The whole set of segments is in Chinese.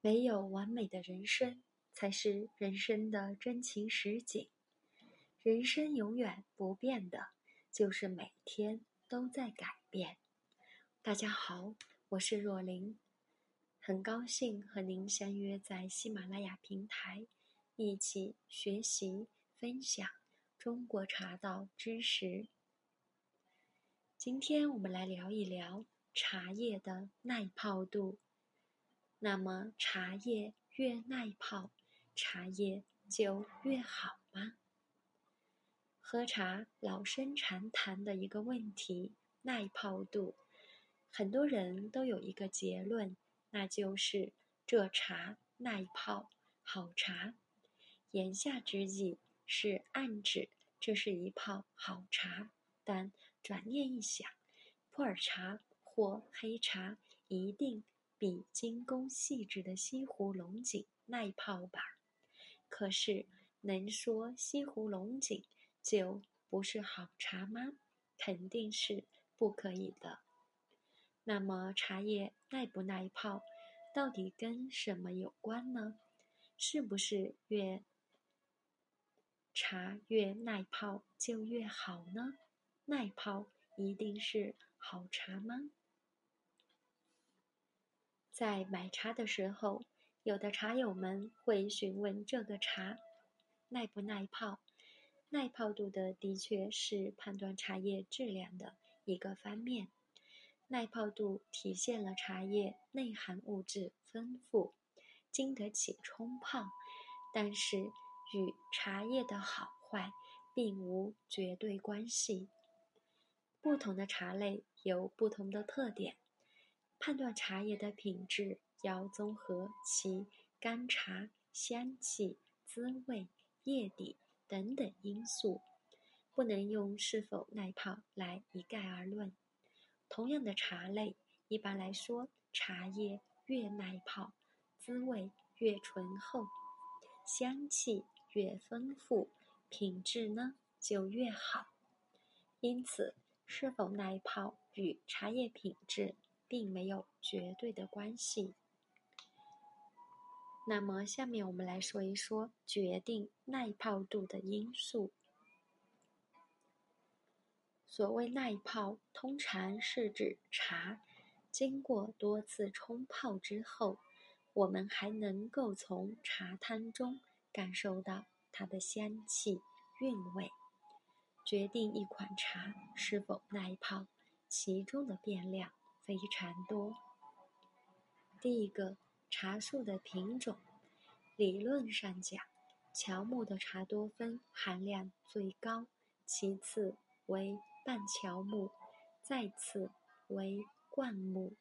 没有完美的人生，才是人生的真情实景。人生永远不变的，就是每天都在改变。大家好，我是若琳，很高兴和您相约在喜马拉雅平台，一起学习分享中国茶道知识。今天我们来聊一聊茶叶的耐泡度。那么，茶叶越耐泡，茶叶就越好吗？喝茶老生常谈的一个问题，耐泡度，很多人都有一个结论，那就是这茶耐泡，好茶。言下之意是暗指这是一泡好茶，但转念一想，普洱茶或黑茶一定。比精工细致的西湖龙井耐泡吧？可是能说西湖龙井就不是好茶吗？肯定是不可以的。那么茶叶耐不耐泡，到底跟什么有关呢？是不是越茶越耐泡就越好呢？耐泡一定是好茶吗？在买茶的时候，有的茶友们会询问这个茶耐不耐泡。耐泡度的的确是判断茶叶质量的一个方面。耐泡度体现了茶叶内含物质丰富，经得起冲泡，但是与茶叶的好坏并无绝对关系。不同的茶类有不同的特点。判断茶叶的品质，要综合其干茶、香气、滋味、叶底等等因素，不能用是否耐泡来一概而论。同样的茶类，一般来说，茶叶越耐泡，滋味越醇厚，香气越丰富，品质呢就越好。因此，是否耐泡与茶叶品质。并没有绝对的关系。那么，下面我们来说一说决定耐泡度的因素。所谓耐泡，通常是指茶经过多次冲泡之后，我们还能够从茶汤中感受到它的香气、韵味。决定一款茶是否耐泡，其中的变量。非常多。第一个，茶树的品种，理论上讲，乔木的茶多酚含量最高，其次为半乔木，再次为灌木。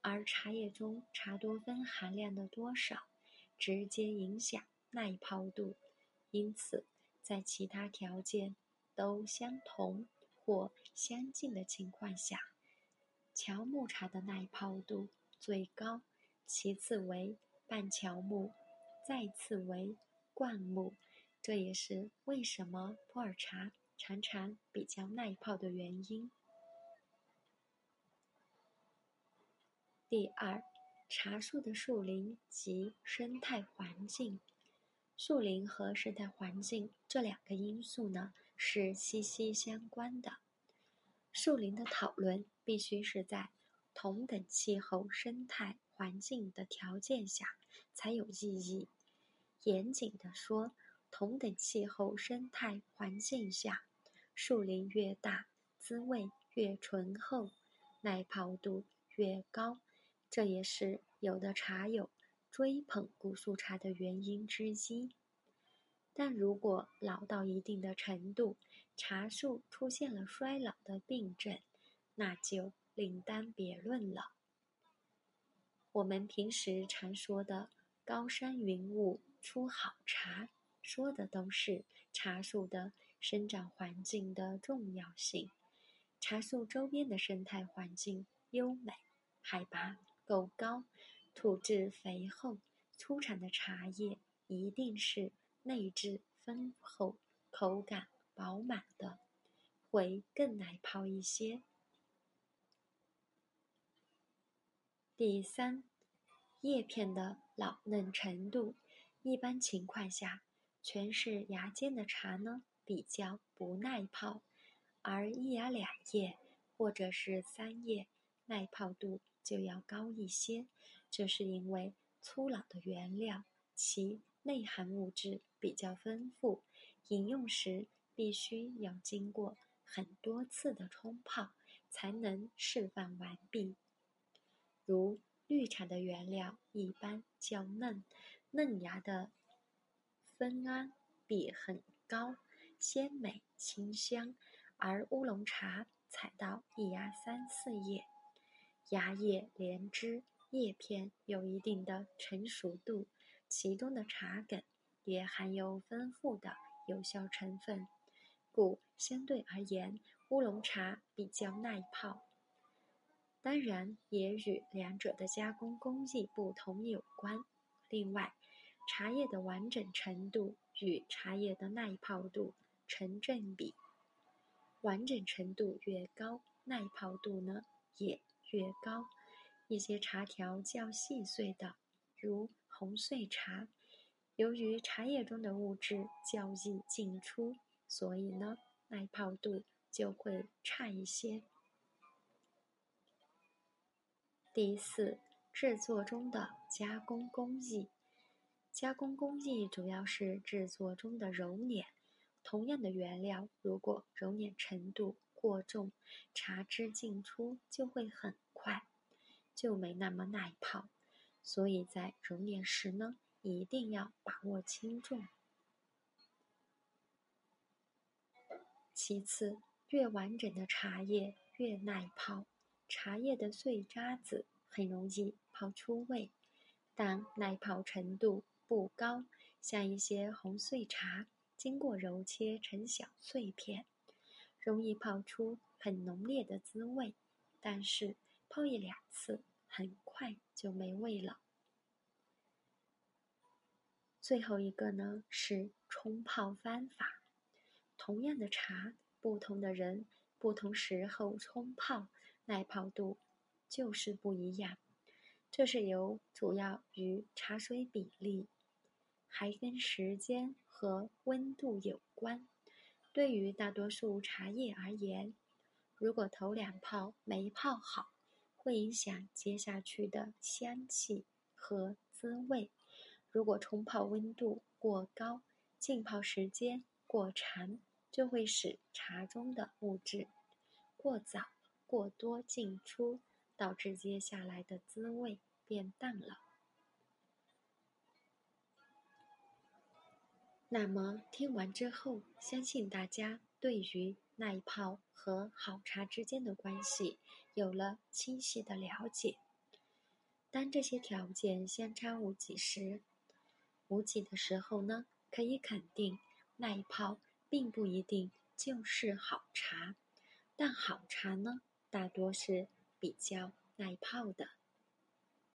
而茶叶中茶多酚含量的多少，直接影响耐泡度。因此，在其他条件都相同或相近的情况下。乔木茶的耐泡度最高，其次为半乔木，再次为灌木，这也是为什么普洱茶常常比较耐泡的原因。第二，茶树的树龄及生态环境，树龄和生态环境这两个因素呢是息息相关的。树龄的讨论。必须是在同等气候、生态环境的条件下才有意义。严谨地说，同等气候、生态环境下，树龄越大，滋味越醇厚，耐泡度越高。这也是有的茶友追捧古树茶的原因之一。但如果老到一定的程度，茶树出现了衰老的病症，那就另当别论了。我们平时常说的“高山云雾出好茶”，说的都是茶树的生长环境的重要性。茶树周边的生态环境优美，海拔够高，土质肥厚，出产的茶叶一定是内质丰厚、口感饱满的，会更耐泡一些。第三，叶片的老嫩程度。一般情况下，全是芽尖的茶呢比较不耐泡，而一芽两叶或者是三叶耐泡度就要高一些。这是因为粗老的原料其内含物质比较丰富，饮用时必须要经过很多次的冲泡才能释放完毕。如绿茶的原料一般较嫩。嫩芽的酚胺比很高，鲜美清香；而乌龙茶采到一芽三四叶，芽叶连枝，叶片有一定的成熟度，其中的茶梗也含有丰富的有效成分，故相对而言，乌龙茶比较耐泡。当然，也与两者的加工工艺不同有关。另外，茶叶的完整程度与茶叶的耐泡度成正比，完整程度越高，耐泡度呢也越高。一些茶条较细碎的，如红碎茶，由于茶叶中的物质较易进出，所以呢耐泡度就会差一些。第四，制作中的加工工艺。加工工艺主要是制作中的揉捻。同样的原料，如果揉捻程度过重，茶汁进出就会很快，就没那么耐泡。所以在揉捻时呢，一定要把握轻重。其次，越完整的茶叶越耐泡。茶叶的碎渣子很容易泡出味，但耐泡程度。不高，像一些红碎茶，经过揉切成小碎片，容易泡出很浓烈的滋味，但是泡一两次，很快就没味了。最后一个呢是冲泡方法，同样的茶，不同的人，不同时候冲泡，耐泡度就是不一样。这是由主要与茶水比例。还跟时间和温度有关。对于大多数茶叶而言，如果头两泡没泡好，会影响接下去的香气和滋味。如果冲泡温度过高，浸泡时间过长，就会使茶中的物质过早、过多进出，导致接下来的滋味变淡了。那么听完之后，相信大家对于耐泡和好茶之间的关系有了清晰的了解。当这些条件相差无几时，无几的时候呢，可以肯定，耐泡并不一定就是好茶，但好茶呢，大多是比较耐泡的。